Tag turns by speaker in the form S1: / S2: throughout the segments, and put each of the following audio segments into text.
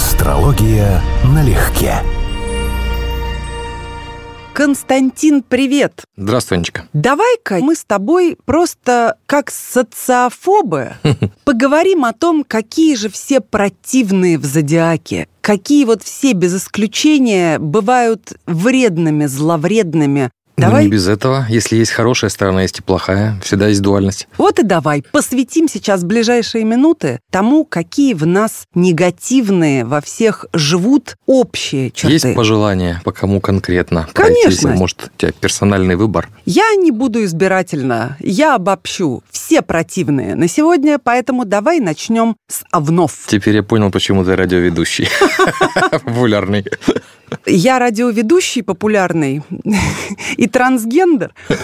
S1: Астрология налегке.
S2: Константин, привет!
S3: Здравствуй, Анечка.
S2: Давай-ка мы с тобой просто как социофобы поговорим о том, какие же все противные в зодиаке, какие вот все без исключения бывают вредными, зловредными,
S3: Давай. Ну, не без этого. Если есть хорошая сторона, есть и плохая. Всегда есть дуальность.
S2: Вот и давай посвятим сейчас ближайшие минуты тому, какие в нас негативные во всех живут общие черты.
S3: Есть пожелания по кому конкретно?
S2: Конечно.
S3: Пройтись, может, у тебя персональный выбор?
S2: Я не буду избирательно. Я обобщу. Все противные на сегодня, поэтому давай начнем с овнов.
S3: Теперь я понял, почему ты радиоведущий. Популярный.
S2: Я радиоведущий популярный и трансгендер.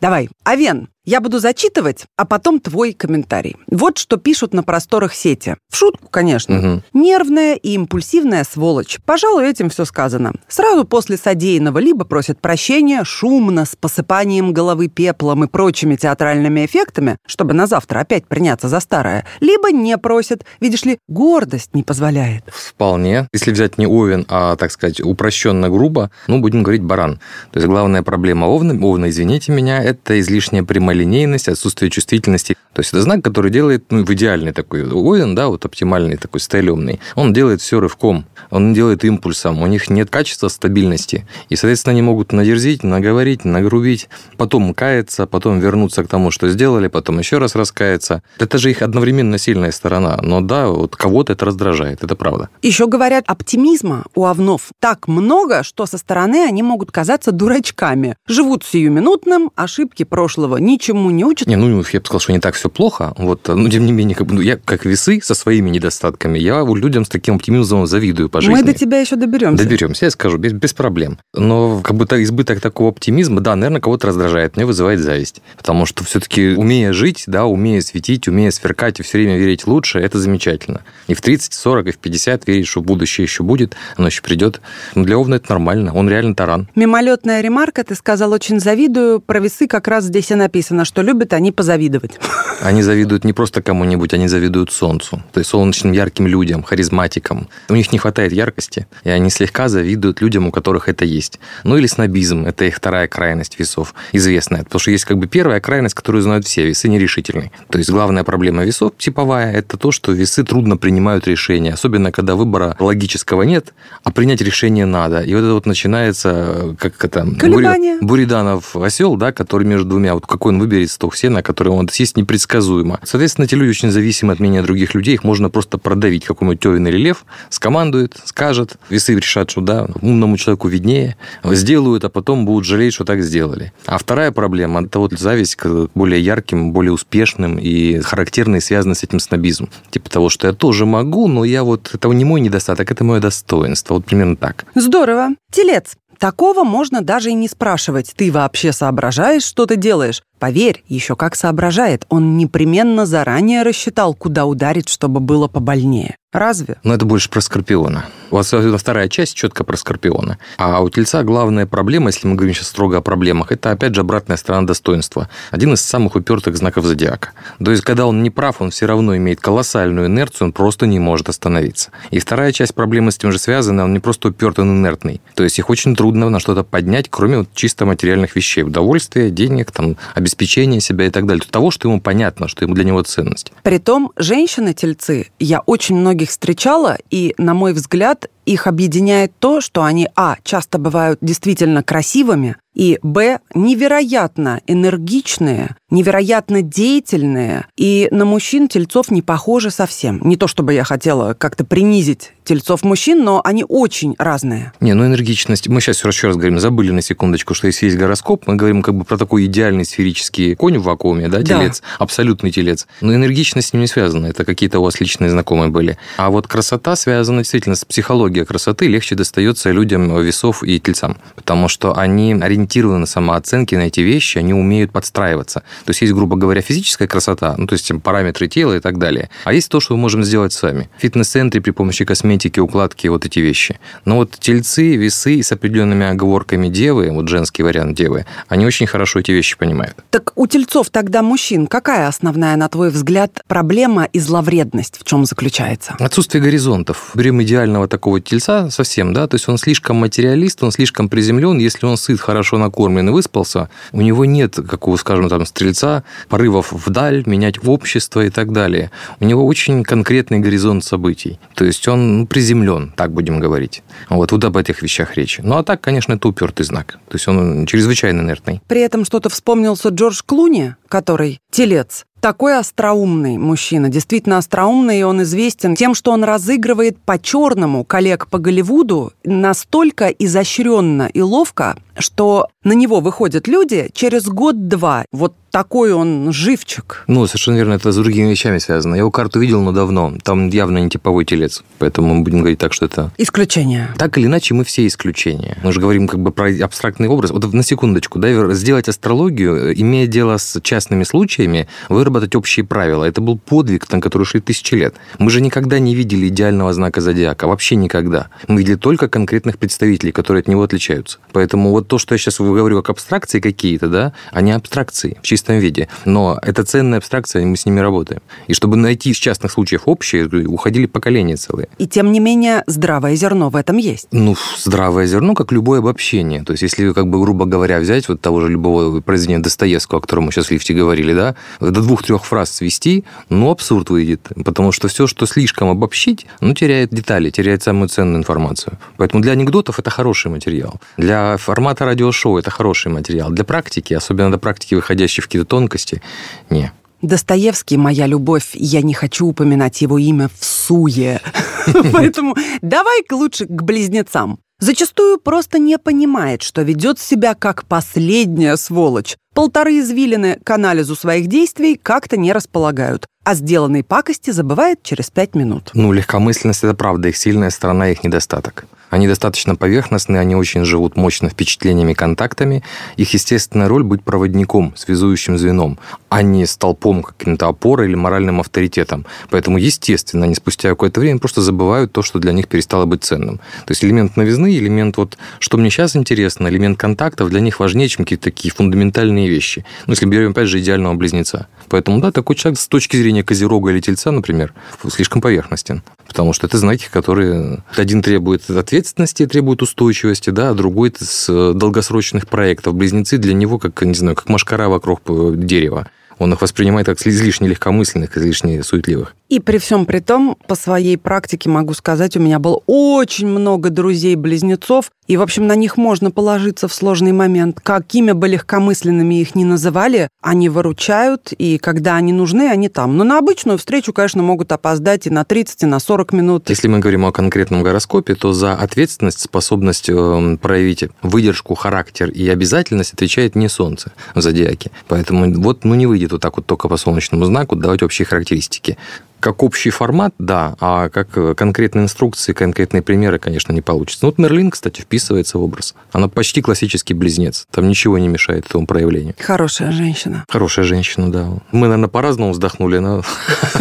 S2: Давай, Авен, я буду зачитывать, а потом твой комментарий. Вот что пишут на просторах сети. В шутку, конечно.
S3: Угу.
S2: Нервная и импульсивная сволочь. Пожалуй, этим все сказано. Сразу после содеянного либо просят прощения шумно, с посыпанием головы пеплом и прочими театральными эффектами, чтобы на завтра опять приняться за старое, либо не просят. Видишь ли, гордость не позволяет.
S3: Вполне. Если взять не овен, а, так сказать, упрощенно грубо, ну, будем говорить баран. То есть главная проблема овна, овна, извините меня, это излишняя прямая прямолинейность, отсутствие чувствительности. То есть это знак, который делает, ну, в идеальный такой Овен, да, вот оптимальный такой стайлемный. Он делает все рывком, он делает импульсом, у них нет качества стабильности. И, соответственно, они могут надерзить, наговорить, нагрубить, потом каяться, потом вернуться к тому, что сделали, потом еще раз раскаяться. Это же их одновременно сильная сторона. Но да, вот кого-то это раздражает, это правда.
S2: Еще говорят, оптимизма у овнов так много, что со стороны они могут казаться дурачками. Живут сиюминутным, ошибки прошлого ничего ничему не учат.
S3: Не, ну, я бы сказал, что не так все плохо. Вот, но тем не менее, как ну, я как весы со своими недостатками, я людям с таким оптимизмом завидую по жизни.
S2: Мы до тебя еще доберемся.
S3: Доберемся, я скажу, без, без проблем. Но как бы избыток такого оптимизма, да, наверное, кого-то раздражает, мне вызывает зависть. Потому что все-таки умея жить, да, умея светить, умея сверкать и все время верить лучше, это замечательно. И в 30, 40, и в 50 верить, что будущее еще будет, оно еще придет. Но для Овна это нормально, он реально таран.
S2: Мимолетная ремарка, ты сказал, очень завидую. Про весы как раз здесь и написано написано, что любят они позавидовать.
S3: Они завидуют не просто кому-нибудь, они завидуют солнцу, то есть солнечным ярким людям, харизматикам. У них не хватает яркости, и они слегка завидуют людям, у которых это есть. Ну или снобизм, это их вторая крайность весов, известная. Потому что есть как бы первая крайность, которую знают все, весы нерешительные. То есть главная проблема весов типовая, это то, что весы трудно принимают решения, особенно когда выбора логического нет, а принять решение надо. И вот это вот начинается, как это...
S2: Колебания.
S3: Буриданов осел, да, который между двумя, вот какой он выберет сток сена, который он съесть непредсказуемо. Соответственно, эти люди очень зависимы от мнения других людей, их можно просто продавить какой-нибудь Тёвин или Лев, скомандует, скажет, весы решат, что да, умному человеку виднее, сделают, а потом будут жалеть, что так сделали. А вторая проблема – это вот зависть к более ярким, более успешным и характерной связана с этим снобизм. Типа того, что я тоже могу, но я вот, это не мой недостаток, это мое достоинство. Вот примерно так.
S2: Здорово. Телец. Такого можно даже и не спрашивать. Ты вообще соображаешь, что ты делаешь? Поверь, еще как соображает. Он непременно заранее рассчитал, куда ударить, чтобы было побольнее. Разве?
S3: Но это больше про Скорпиона. У вас вторая часть четко про Скорпиона. А у Тельца главная проблема, если мы говорим сейчас строго о проблемах, это, опять же, обратная сторона достоинства. Один из самых упертых знаков зодиака. То есть, когда он не прав, он все равно имеет колоссальную инерцию, он просто не может остановиться. И вторая часть проблемы с тем же связана, он не просто уперт, он инертный. То есть, их очень трудно на что-то поднять, кроме вот чисто материальных вещей. Удовольствия, денег, там, обеспечения себя и так далее. Того, что ему понятно, что ему для него ценность.
S2: Притом, женщины-тельцы, я очень многих встречала, и, на мой взгляд, от их объединяет то, что они, а, часто бывают действительно красивыми, и, б, невероятно энергичные, невероятно деятельные, и на мужчин тельцов не похожи совсем. Не то чтобы я хотела как-то принизить тельцов мужчин, но они очень разные.
S3: Не, ну энергичность, мы сейчас еще раз говорим, забыли на секундочку, что если есть гороскоп, мы говорим как бы про такой идеальный сферический конь в вакууме, да, телец, да. абсолютный телец. Но энергичность с ним не связана, это какие-то у вас личные знакомые были. А вот красота связана действительно с психологией психология красоты легче достается людям весов и тельцам, потому что они ориентированы на самооценки, на эти вещи, они умеют подстраиваться. То есть есть, грубо говоря, физическая красота, ну, то есть параметры тела и так далее. А есть то, что мы можем сделать сами. В фитнес-центре при помощи косметики, укладки, вот эти вещи. Но вот тельцы, весы с определенными оговорками девы, вот женский вариант девы, они очень хорошо эти вещи понимают.
S2: Так у тельцов тогда мужчин какая основная, на твой взгляд, проблема и зловредность в чем заключается?
S3: Отсутствие горизонтов. Берем идеального такого тельца совсем, да, то есть он слишком материалист, он слишком приземлен, если он сыт, хорошо накормлен и выспался, у него нет, как у, скажем, там, стрельца, порывов вдаль, менять общество и так далее. У него очень конкретный горизонт событий. То есть он ну, приземлен, так будем говорить. Вот, вот об этих вещах речи. Ну, а так, конечно, это упертый знак. То есть он чрезвычайно инертный.
S2: При этом что-то вспомнился Джордж Клуни, который телец такой остроумный мужчина, действительно остроумный, и он известен тем, что он разыгрывает по-черному коллег по Голливуду настолько изощренно и ловко, что на него выходят люди через год-два. Вот такой он живчик.
S3: Ну, совершенно верно, это с другими вещами связано. Я его карту видел, но давно. Там явно не типовой телец. Поэтому мы будем говорить так, что это...
S2: Исключение.
S3: Так или иначе, мы все исключения. Мы же говорим как бы про абстрактный образ. Вот на секундочку, да, сделать астрологию, имея дело с частными случаями, выработать общие правила. Это был подвиг, на который шли тысячи лет. Мы же никогда не видели идеального знака зодиака. Вообще никогда. Мы видели только конкретных представителей, которые от него отличаются. Поэтому вот то, что я сейчас говорю как абстракции какие-то, да, они абстракции в чистом виде. Но это ценная абстракция, мы с ними работаем. И чтобы найти из частных случаев общие, уходили поколения целые.
S2: И тем не менее, здравое зерно в этом есть.
S3: Ну, здравое зерно, как любое обобщение. То есть, если, как бы, грубо говоря, взять вот того же любого произведения Достоевского, о котором мы сейчас в лифте говорили, да, до двух-трех фраз свести, ну, абсурд выйдет. Потому что все, что слишком обобщить, ну, теряет детали, теряет самую ценную информацию. Поэтому для анекдотов это хороший материал. Для формата радиошоу это хороший материал. Для практики, особенно для практики, выходящей в какие-то тонкости, не.
S2: Достоевский «Моя любовь», я не хочу упоминать его имя в суе. Поэтому давай-ка лучше к близнецам. Зачастую просто не понимает, что ведет себя как последняя сволочь. Полторы извилины к анализу своих действий как-то не располагают, а сделанные пакости забывает через пять минут.
S3: Ну, легкомысленность – это правда их сильная сторона, их недостаток. Они достаточно поверхностные, они очень живут мощно впечатлениями, контактами. Их естественная роль быть проводником, связующим звеном, а не столпом, каким-то опорой или моральным авторитетом. Поэтому, естественно, они спустя какое-то время просто забывают то, что для них перестало быть ценным. То есть элемент новизны, элемент вот, что мне сейчас интересно, элемент контактов для них важнее, чем какие-то такие фундаментальные вещи. Ну, если берем, опять же, идеального близнеца. Поэтому, да, такой человек с точки зрения козерога или тельца, например, слишком поверхностен. Потому что это знаки, которые один требует ответственности, требует устойчивости, да, а другой с долгосрочных проектов. Близнецы для него как, не знаю, как машкара вокруг дерева. Он их воспринимает как излишне легкомысленных, излишне суетливых.
S2: И при всем при том, по своей практике могу сказать, у меня было очень много друзей-близнецов, и, в общем, на них можно положиться в сложный момент. Какими бы легкомысленными их ни называли, они выручают, и когда они нужны, они там. Но на обычную встречу, конечно, могут опоздать и на 30, и на 40 минут.
S3: Если мы говорим о конкретном гороскопе, то за ответственность, способность эм, проявить выдержку, характер и обязательность отвечает не Солнце в зодиаке. Поэтому вот ну, не выйдет вот так вот только по солнечному знаку давать общие характеристики как общий формат, да, а как э, конкретные инструкции, конкретные примеры, конечно, не получится. Ну, вот Мерлин, кстати, вписывается в образ. Она почти классический близнец. Там ничего не мешает этому проявлению.
S2: Хорошая женщина.
S3: Хорошая женщина, да. Мы, наверное, по-разному вздохнули. Но...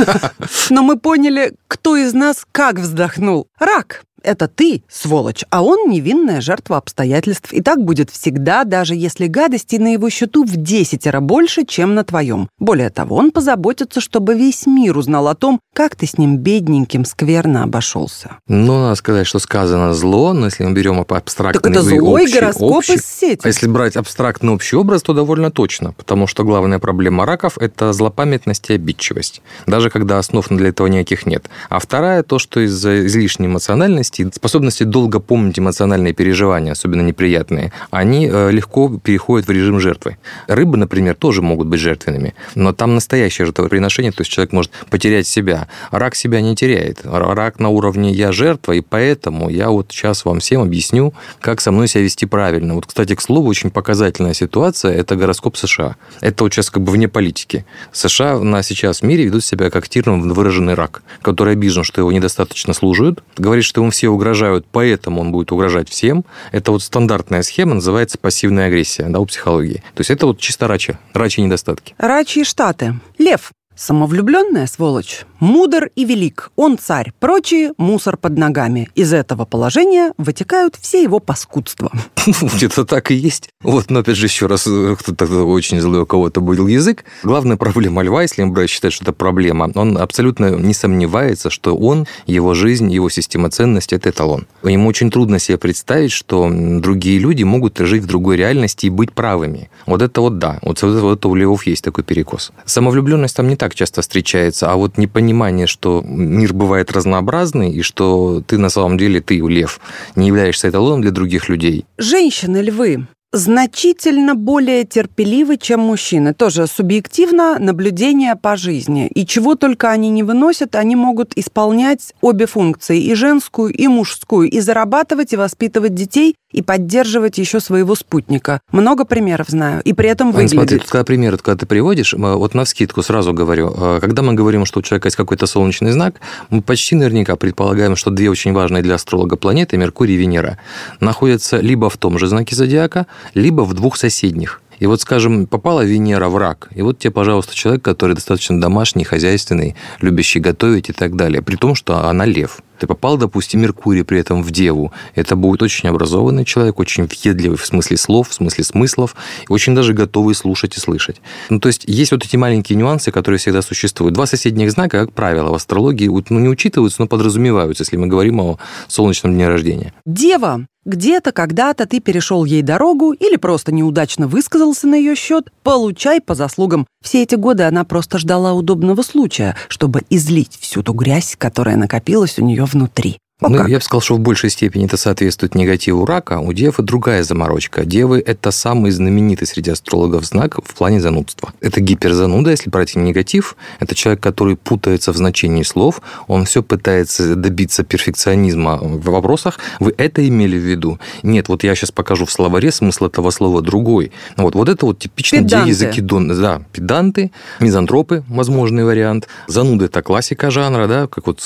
S2: но мы поняли, кто из нас как вздохнул. Рак это ты, сволочь, а он невинная жертва обстоятельств. И так будет всегда, даже если гадости на его счету в десятеро больше, чем на твоем. Более того, он позаботится, чтобы весь мир узнал о том, как ты с ним бедненьким скверно обошелся.
S3: Ну, надо сказать, что сказано зло, но если мы берем абстрактный
S2: так это злой общий, гороскоп общий, из сети.
S3: А если брать абстрактный общий образ, то довольно точно, потому что главная проблема раков – это злопамятность и обидчивость, даже когда основ для этого никаких нет. А вторая – то, что из-за излишней эмоциональности способности, способности долго помнить эмоциональные переживания, особенно неприятные, они э, легко переходят в режим жертвы. Рыбы, например, тоже могут быть жертвенными, но там настоящее жертвоприношение, то есть человек может потерять себя. Рак себя не теряет. Рак на уровне «я жертва», и поэтому я вот сейчас вам всем объясню, как со мной себя вести правильно. Вот, кстати, к слову, очень показательная ситуация – это гороскоп США. Это вот сейчас как бы вне политики. США на сейчас в мире ведут себя как активно выраженный рак, который обижен, что его недостаточно служат, говорит, что ему все все угрожают, поэтому он будет угрожать всем. Это вот стандартная схема, называется пассивная агрессия да, у психологии. То есть это вот чисто рачи, рачи недостатки.
S2: Рачи штаты. Лев. Самовлюбленная сволочь. Мудр и велик. Он царь. Прочие – мусор под ногами. Из этого положения вытекают все его паскудства.
S3: Где-то так и есть. Вот, но опять же, еще раз, кто-то очень злой, у кого-то был язык. Главная проблема льва, если МБ считает, что это проблема, он абсолютно не сомневается, что он, его жизнь, его система ценностей – это эталон. Ему очень трудно себе представить, что другие люди могут жить в другой реальности и быть правыми. Вот это вот да. Вот, вот это у львов есть такой перекос. Самовлюбленность там не так часто встречается, а вот непонимание, что мир бывает разнообразный, и что ты на самом деле, ты, лев, не являешься эталоном для других людей.
S2: Женщины-львы значительно более терпеливы, чем мужчины. Тоже субъективно наблюдение по жизни. И чего только они не выносят, они могут исполнять обе функции, и женскую, и мужскую, и зарабатывать, и воспитывать детей, и поддерживать еще своего спутника. Много примеров знаю, и при этом выглядит.
S3: Смотри, тут когда примеры, когда ты приводишь, вот на вскидку сразу говорю, э, когда мы говорим, что у человека есть какой-то солнечный знак, мы почти наверняка предполагаем, что две очень важные для астролога планеты, Меркурий и Венера, находятся либо в том же знаке зодиака, либо в двух соседних. И вот, скажем, попала Венера в рак, и вот тебе, пожалуйста, человек, который достаточно домашний, хозяйственный, любящий готовить и так далее, при том, что она лев. Ты попал, допустим, Меркурий при этом в Деву. Это будет очень образованный человек, очень въедливый в смысле слов, в смысле смыслов, и очень даже готовый слушать и слышать. Ну, то есть есть вот эти маленькие нюансы, которые всегда существуют. Два соседних знака, как правило, в астрологии ну, не учитываются, но подразумеваются, если мы говорим о солнечном дне рождения.
S2: Дева где-то, когда-то ты перешел ей дорогу или просто неудачно высказался на ее счет, получай по заслугам. Все эти годы она просто ждала удобного случая, чтобы излить всю ту грязь, которая накопилась у нее внутри.
S3: Ну, я бы сказал, что в большей степени это соответствует негативу рака. У девы другая заморочка. Девы – это самый знаменитый среди астрологов знак в плане занудства. Это гиперзануда, если брать негатив. Это человек, который путается в значении слов. Он все пытается добиться перфекционизма в вопросах. Вы это имели в виду? Нет, вот я сейчас покажу в словаре смысл этого слова другой. Вот, вот это вот типично
S2: педанты.
S3: языкидон. Да, педанты, мизантропы, возможный вариант. Зануды – это классика жанра, да, как вот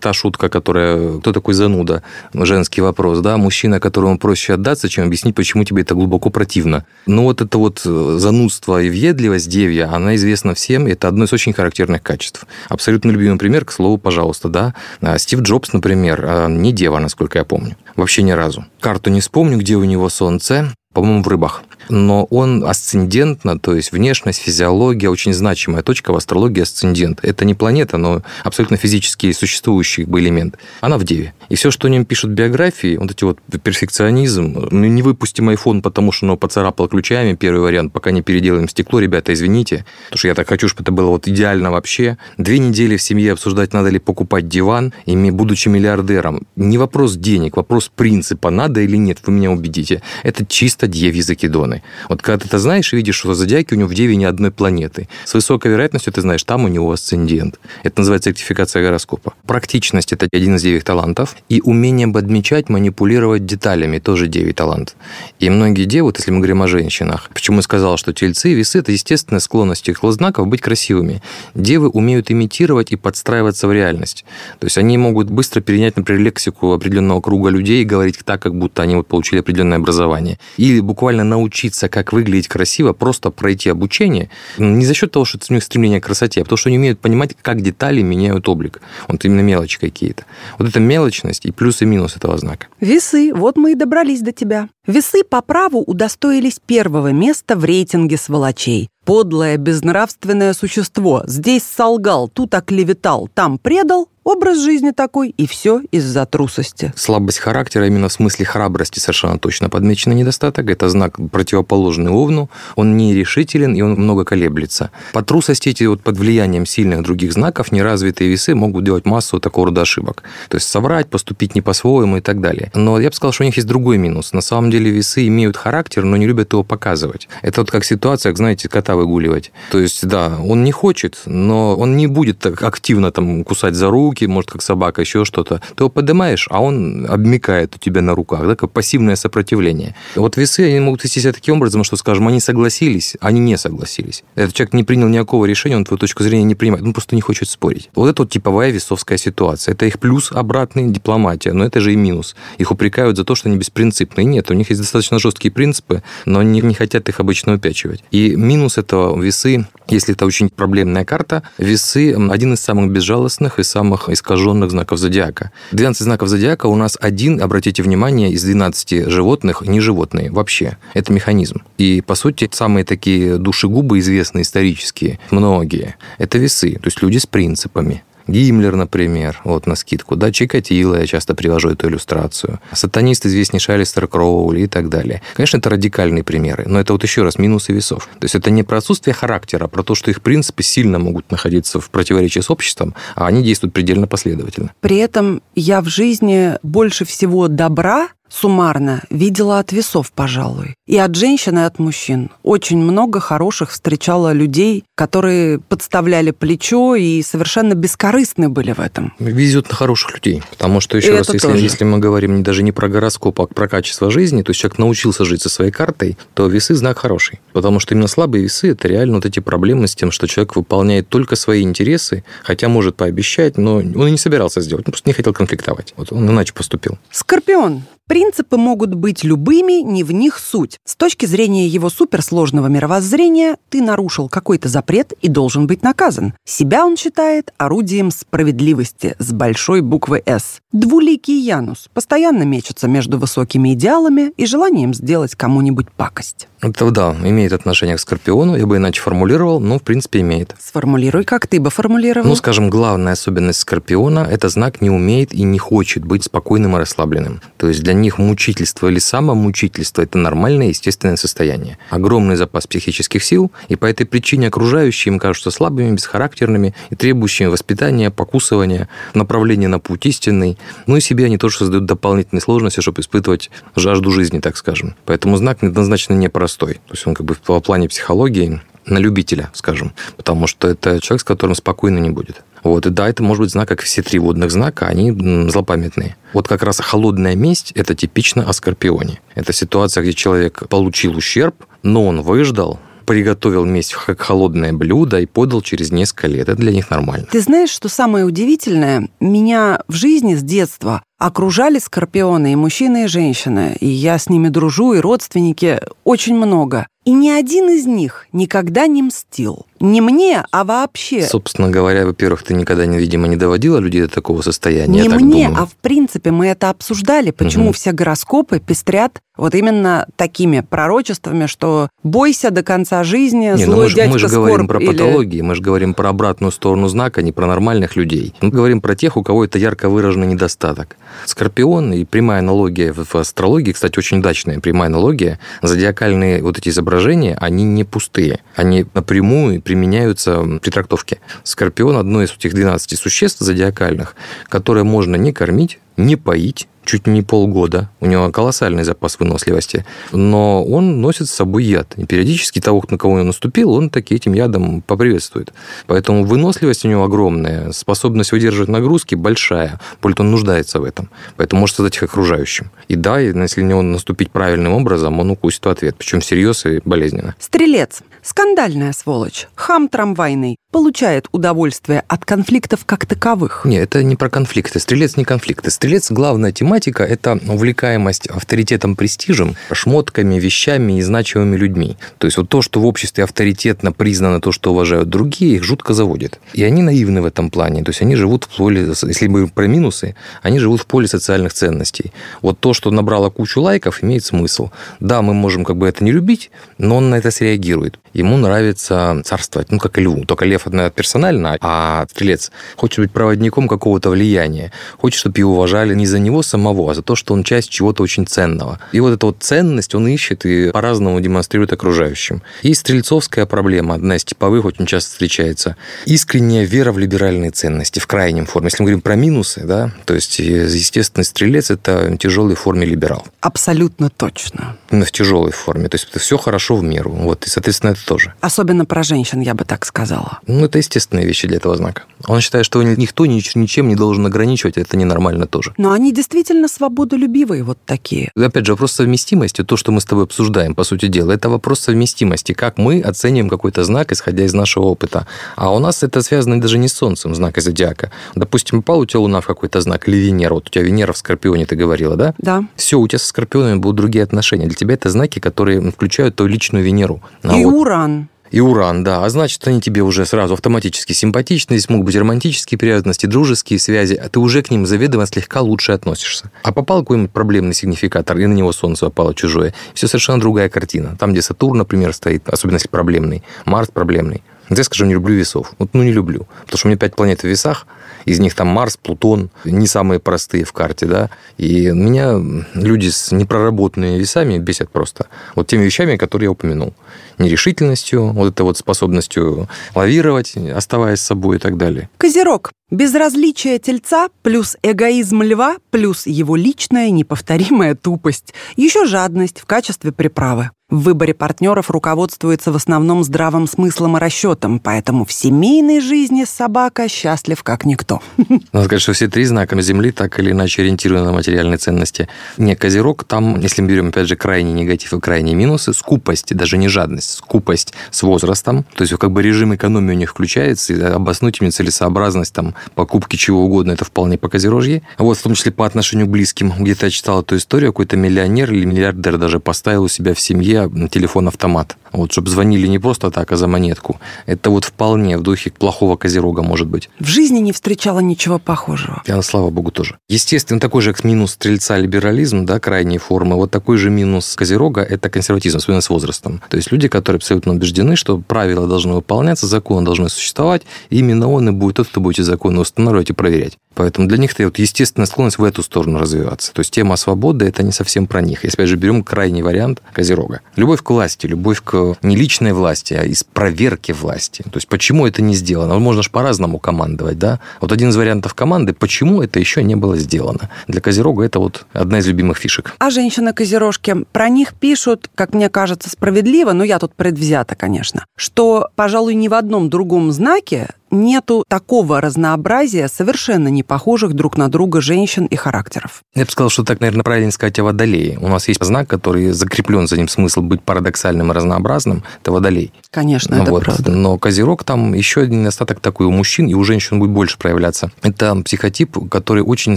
S3: та шутка, которая кто такой зануда? Женский вопрос, да? Мужчина, которому проще отдаться, чем объяснить, почему тебе это глубоко противно. Но вот это вот э, занудство и въедливость девья, она известна всем, это одно из очень характерных качеств. Абсолютно любимый пример, к слову, пожалуйста, да? А, Стив Джобс, например, а, не дева, насколько я помню. Вообще ни разу. Карту не вспомню, где у него солнце, по-моему, в рыбах но он асцендентно, то есть внешность, физиология, очень значимая точка в астрологии асцендент. Это не планета, но абсолютно физически существующий бы элемент. Она в Деве. И все, что о нем пишут биографии, вот эти вот перфекционизм, ну, не выпустим iPhone, потому что он поцарапал ключами, первый вариант, пока не переделаем стекло, ребята, извините, потому что я так хочу, чтобы это было вот идеально вообще. Две недели в семье обсуждать, надо ли покупать диван, и будучи миллиардером. Не вопрос денег, вопрос принципа, надо или нет, вы меня убедите. Это чисто Девьи Закидоны. Вот когда ты это знаешь и видишь, что зодиаки у него в Деве ни одной планеты, с высокой вероятностью ты знаешь, там у него асцендент. Это называется ректификация гороскопа. Практичность – это один из девять талантов. И умение подмечать, манипулировать деталями – тоже девять талант. И многие девы, вот если мы говорим о женщинах, почему я сказал, что тельцы и весы – это естественная склонность их знаков быть красивыми. Девы умеют имитировать и подстраиваться в реальность. То есть они могут быстро перенять, например, лексику определенного круга людей и говорить так, как будто они вот получили определенное образование. Буквально научиться как выглядеть красиво, просто пройти обучение, не за счет того, что у них стремление к красоте, а потому что они умеют понимать, как детали меняют облик. Вот именно мелочи какие-то. Вот это мелочность и плюс и минус этого знака.
S2: Весы, вот мы и добрались до тебя. Весы по праву удостоились первого места в рейтинге сволочей. Подлое, безнравственное существо. Здесь солгал, тут оклеветал, там предал, Образ жизни такой, и все из-за трусости.
S3: Слабость характера именно в смысле храбрости совершенно точно подмеченный недостаток. Это знак противоположный Овну. Он нерешителен, и он много колеблется. По трусости эти вот под влиянием сильных других знаков неразвитые весы могут делать массу такого рода ошибок. То есть соврать, поступить не по-своему и так далее. Но я бы сказал, что у них есть другой минус. На самом деле весы имеют характер, но не любят его показывать. Это вот как ситуация, знаете, кота выгуливать. То есть, да, он не хочет, но он не будет так активно там кусать за руку, руки, может, как собака, еще что-то. Ты его поднимаешь, а он обмекает у тебя на руках, да, как пассивное сопротивление. Вот весы, они могут вести себя таким образом, что, скажем, они согласились, они не согласились. Этот человек не принял никакого решения, он твою точку зрения не принимает, он просто не хочет спорить. Вот это вот типовая весовская ситуация. Это их плюс обратный дипломатия, но это же и минус. Их упрекают за то, что они беспринципные. Нет, у них есть достаточно жесткие принципы, но они не хотят их обычно упячивать. И минус этого весы, если это очень проблемная карта, весы один из самых безжалостных и самых искаженных знаков зодиака. 12 знаков зодиака у нас один, обратите внимание, из 12 животных не животные вообще. Это механизм. И, по сути, самые такие душегубы известные исторические, многие, это весы, то есть люди с принципами. Гиммлер, например, вот на скидку, да, Чикатило, я часто привожу эту иллюстрацию, сатанист известнейший Алистер Кроули и так далее. Конечно, это радикальные примеры, но это вот еще раз минусы весов. То есть это не про отсутствие характера, а про то, что их принципы сильно могут находиться в противоречии с обществом, а они действуют предельно последовательно.
S2: При этом я в жизни больше всего добра суммарно видела от весов, пожалуй. И от женщин, и от мужчин. Очень много хороших встречала людей, которые подставляли плечо и совершенно бескорыстны были в этом.
S3: Везет на хороших людей. Потому что, еще и раз, если, если мы говорим даже не про гороскоп, а про качество жизни, то есть человек научился жить со своей картой, то весы знак хороший. Потому что именно слабые весы – это реально вот эти проблемы с тем, что человек выполняет только свои интересы, хотя может пообещать, но он и не собирался сделать, он просто не хотел конфликтовать. Вот он иначе поступил.
S2: Скорпион. Принципы могут быть любыми, не в них суть. С точки зрения его суперсложного мировоззрения, ты нарушил какой-то запрет и должен быть наказан. Себя он считает орудием справедливости с большой буквы «С». Двуликий Янус постоянно мечется между высокими идеалами и желанием сделать кому-нибудь пакость.
S3: Это, да, имеет отношение к Скорпиону, я бы иначе формулировал, но, в принципе, имеет.
S2: Сформулируй, как ты бы формулировал.
S3: Ну, скажем, главная особенность Скорпиона – это знак не умеет и не хочет быть спокойным и расслабленным. То есть для них мучительство или самомучительство – это нормальное, естественное состояние. Огромный запас психических сил, и по этой причине окружающие им кажутся слабыми, бесхарактерными и требующими воспитания, покусывания, направления на путь истинный. Ну и себе они тоже создают дополнительные сложности, чтобы испытывать жажду жизни, так скажем. Поэтому знак однозначно непростой. То есть он как бы в плане психологии на любителя, скажем, потому что это человек, с которым спокойно не будет. Вот, и да, это может быть знак, как все три водных знака, они злопамятные. Вот как раз холодная месть – это типично о Скорпионе. Это ситуация, где человек получил ущерб, но он выждал, приготовил месть как холодное блюдо и подал через несколько лет. Это для них нормально.
S2: Ты знаешь, что самое удивительное? Меня в жизни с детства окружали скорпионы и мужчины, и женщины. И я с ними дружу, и родственники очень много. И ни один из них никогда не мстил. Не мне, а вообще.
S3: Собственно говоря, во-первых, ты никогда, видимо, не доводила людей до такого состояния.
S2: Не мне, думаю. а в принципе мы это обсуждали, почему угу. все гороскопы пестрят вот именно такими пророчествами, что бойся до конца жизни, не, ну злой
S3: мы же, Мы же говорим про
S2: или...
S3: патологии, мы же говорим про обратную сторону знака, а не про нормальных людей. Мы говорим про тех, у кого это ярко выраженный недостаток. Скорпион и прямая аналогия в астрологии, кстати, очень удачная прямая аналогия, зодиакальные вот эти изображения, они не пустые. Они напрямую применяются при трактовке. Скорпион – одно из этих 12 существ зодиакальных, которое можно не кормить, не поить, чуть не полгода. У него колоссальный запас выносливости. Но он носит с собой яд. И периодически того, на кого он наступил, он таки этим ядом поприветствует. Поэтому выносливость у него огромная, способность выдерживать нагрузки большая. Пульт он нуждается в этом. Поэтому может создать их окружающим. И да, если не он наступить правильным образом, он укусит в ответ. Причем всерьез и болезненно.
S2: Стрелец. Скандальная сволочь. Хам трамвайный. Получает удовольствие от конфликтов как таковых.
S3: Нет, это не про конфликты. Стрелец не конфликты. Стрелец главная тема тематика – это увлекаемость авторитетом, престижем, шмотками, вещами и значимыми людьми. То есть вот то, что в обществе авторитетно признано, то, что уважают другие, их жутко заводит. И они наивны в этом плане. То есть они живут в поле, если мы про минусы, они живут в поле социальных ценностей. Вот то, что набрало кучу лайков, имеет смысл. Да, мы можем как бы это не любить, но он на это среагирует. Ему нравится царствовать, ну, как и льву. Только лев персонально, а стрелец хочет быть проводником какого-то влияния. Хочет, чтобы его уважали не за него самого, а за то, что он часть чего-то очень ценного. И вот эта вот ценность он ищет и по-разному демонстрирует окружающим. И стрельцовская проблема, одна из типовых, очень часто встречается. Искренняя вера в либеральные ценности в крайнем форме. Если мы говорим про минусы, да, то есть, естественно, стрелец – это в тяжелой форме либерал.
S2: Абсолютно точно.
S3: Именно в тяжелой форме. То есть, это все хорошо в меру. Вот. И, соответственно, тоже.
S2: Особенно про женщин, я бы так сказала.
S3: Ну, это естественные вещи для этого знака. Он считает, что никто ничем не должен ограничивать, это ненормально тоже.
S2: Но они действительно свободолюбивые вот такие.
S3: Опять же, вопрос совместимости, то, что мы с тобой обсуждаем, по сути дела, это вопрос совместимости, как мы оцениваем какой-то знак, исходя из нашего опыта. А у нас это связано даже не с Солнцем, знак зодиака. Допустим, попал у тебя Луна в какой-то знак, или Венера, вот у тебя Венера в Скорпионе, ты говорила, да?
S2: Да.
S3: Все, у тебя со Скорпионами будут другие отношения. Для тебя это знаки, которые включают твою личную Венеру.
S2: А и вот... Уран
S3: и уран, да. А значит, они тебе уже сразу автоматически симпатичны. Здесь могут быть романтические привязанности, дружеские связи, а ты уже к ним заведомо слегка лучше относишься. А попал какой-нибудь проблемный сигнификатор, и на него солнце попало чужое, все совершенно другая картина. Там, где Сатурн, например, стоит, особенно если проблемный, Марс проблемный. Я скажу, не люблю весов. Вот, ну, не люблю. Потому что у меня пять планет в весах, из них там Марс, Плутон, не самые простые в карте, да. И меня люди с непроработанными весами бесят просто. Вот теми вещами, которые я упомянул нерешительностью, вот этой вот способностью лавировать, оставаясь собой и так далее.
S2: Козерог. Безразличие тельца плюс эгоизм льва плюс его личная неповторимая тупость. Еще жадность в качестве приправы. В выборе партнеров руководствуется в основном здравым смыслом и расчетом, поэтому в семейной жизни собака счастлив как никто.
S3: Надо сказать, что все три знака Земли так или иначе ориентированы на материальные ценности. Не Козерог, там, если мы берем, опять же, крайний негатив и крайние минусы, скупость, даже не жадность, скупость с возрастом, то есть как бы режим экономии у них включается, и обоснуть им целесообразность там покупки чего угодно, это вполне по Козерожье. Вот, в том числе по отношению к близким. Где-то я читал эту историю, какой-то миллионер или миллиардер даже поставил у себя в семье телефон-автомат. Вот, чтобы звонили не просто так, а за монетку. Это вот вполне в духе плохого козерога может быть.
S2: В жизни не встречала ничего похожего.
S3: Я, слава богу, тоже. Естественно, такой же минус стрельца либерализм, да, крайней формы. Вот такой же минус козерога – это консерватизм, особенно с возрастом. То есть люди, которые абсолютно убеждены, что правила должны выполняться, законы должны существовать, и именно он и будет тот, кто будет эти законы устанавливать и проверять. Поэтому для них это вот естественная склонность в эту сторону развиваться. То есть тема свободы – это не совсем про них. Если, опять же, берем крайний вариант Козерога. Любовь к власти, любовь к не личной власти, а из проверки власти. То есть почему это не сделано? Можно же по-разному командовать, да? Вот один из вариантов команды, почему это еще не было сделано. Для Козерога это вот одна из любимых фишек.
S2: А женщины-козерожки, про них пишут, как мне кажется, справедливо, но я тут предвзята, конечно, что, пожалуй, ни в одном другом знаке нету такого разнообразия совершенно не похожих друг на друга женщин и характеров.
S3: Я бы сказал, что так, наверное, правильно сказать о водолее. У нас есть знак, который закреплен за ним смысл быть парадоксальным и разнообразным. Это водолей.
S2: Конечно, это вот. правда.
S3: Но козерог там еще один недостаток такой у мужчин, и у женщин будет больше проявляться. Это психотип, который очень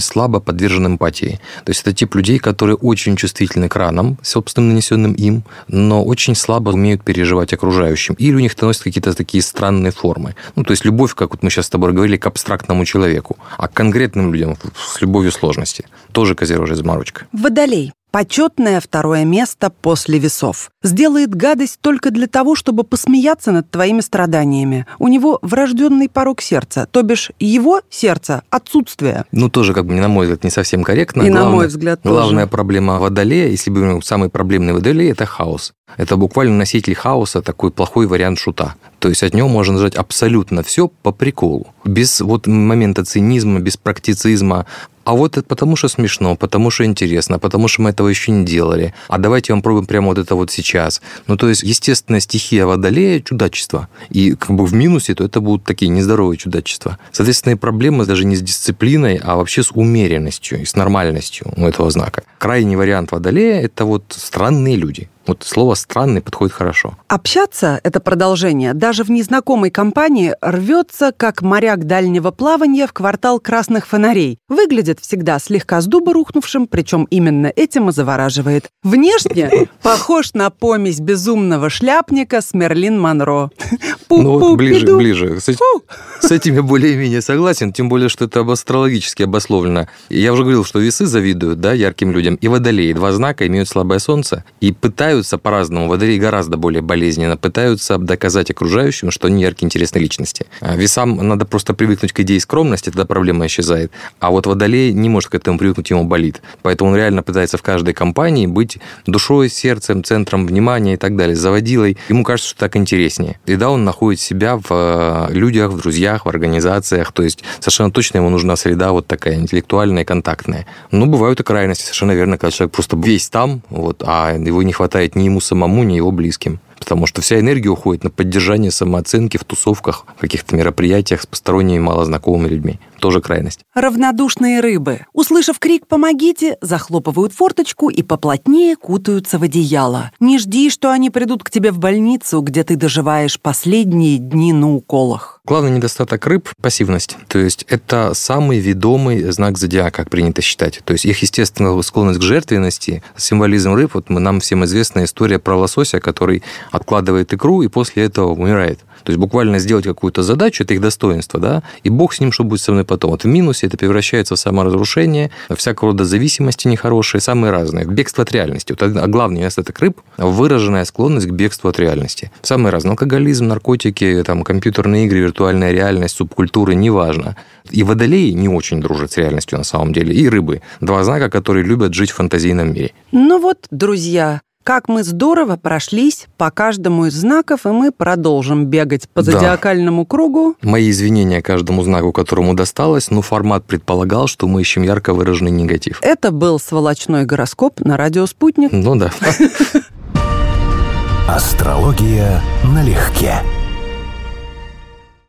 S3: слабо подвержен эмпатии. То есть это тип людей, которые очень чувствительны к ранам, собственно, нанесенным им, но очень слабо умеют переживать окружающим. Или у них это носят какие-то такие странные формы. Ну, то есть любовь любовь, как вот мы сейчас с тобой говорили, к абстрактному человеку, а к конкретным людям с любовью сложности. Тоже козерожья заморочка.
S2: Водолей. Почетное второе место после весов. Сделает гадость только для того, чтобы посмеяться над твоими страданиями. У него врожденный порог сердца, то бишь его сердце – отсутствие.
S3: Ну, тоже, как бы, на мой взгляд, не совсем корректно.
S2: И главное, на мой взгляд
S3: тоже. Главная проблема водолея, если бы самый проблемный водолей – это хаос. Это буквально носитель хаоса, такой плохой вариант шута. То есть от него можно нажать абсолютно все по приколу. Без вот момента цинизма, без практицизма. А вот это потому что смешно, потому что интересно, потому что мы этого еще не делали. А давайте вам пробуем прямо вот это вот сейчас. Ну, то есть, естественно, стихия водолея – чудачество. И как бы в минусе, то это будут такие нездоровые чудачества. Соответственно, и проблемы даже не с дисциплиной, а вообще с умеренностью и с нормальностью у этого знака. Крайний вариант водолея – это вот странные люди. Вот слово «странный» подходит хорошо.
S2: Общаться – это продолжение. Даже в незнакомой компании рвется, как моряк дальнего плавания в квартал красных фонарей. Выглядит всегда слегка с дуба рухнувшим, причем именно этим и завораживает. Внешне похож на помесь безумного шляпника с Мерлин Монро.
S3: Ну вот ближе, ближе. С, с этим я более-менее согласен, тем более, что это астрологически обусловлено. Я уже говорил, что весы завидуют да, ярким людям, и водолеи. Два знака имеют слабое солнце и пытаются пытаются по-разному, водолеи гораздо более болезненно, пытаются доказать окружающим, что они яркие, интересные личности. А весам надо просто привыкнуть к идее скромности, тогда проблема исчезает. А вот водолей не может к этому привыкнуть, ему болит. Поэтому он реально пытается в каждой компании быть душой, сердцем, центром внимания и так далее, заводилой. Ему кажется, что так интереснее. И да, он находит себя в э, людях, в друзьях, в организациях. То есть совершенно точно ему нужна среда вот такая интеллектуальная, контактная. Ну, бывают и крайности, совершенно верно, когда человек просто весь там, вот, а его не хватает хватает ни ему самому, ни его близким. потому что вся энергия уходит на поддержание самооценки в тусовках, в каких-то мероприятиях с посторонними малознакомыми людьми. Тоже крайность.
S2: Равнодушные рыбы. Услышав крик «помогите», захлопывают форточку и поплотнее кутаются в одеяло. Не жди, что они придут к тебе в больницу, где ты доживаешь последние дни на уколах.
S3: Главный недостаток рыб – пассивность. То есть это самый ведомый знак зодиака, как принято считать. То есть их естественная склонность к жертвенности, символизм рыб, вот нам всем известна история про лосося, который откладывает икру и после этого умирает. То есть буквально сделать какую-то задачу, это их достоинство, да, и бог с ним, что будет со мной потом. Вот в минусе это превращается в саморазрушение, всякого рода зависимости нехорошие, самые разные. Бегство от реальности. Вот, главный недостаток рыб – выраженная склонность к бегству от реальности. Самые разные. Алкоголизм, наркотики, там, компьютерные игры, виртуальная реальность, субкультуры, неважно. И водолеи не очень дружат с реальностью на самом деле, и рыбы. Два знака, которые любят жить в фантазийном мире.
S2: Ну вот, друзья, как мы здорово прошлись по каждому из знаков, и мы продолжим бегать по зодиакальному да. кругу.
S3: Мои извинения каждому знаку, которому досталось, но формат предполагал, что мы ищем ярко выраженный негатив.
S2: Это был сволочной гороскоп на радио «Спутник».
S3: Ну да.
S1: Астрология налегке.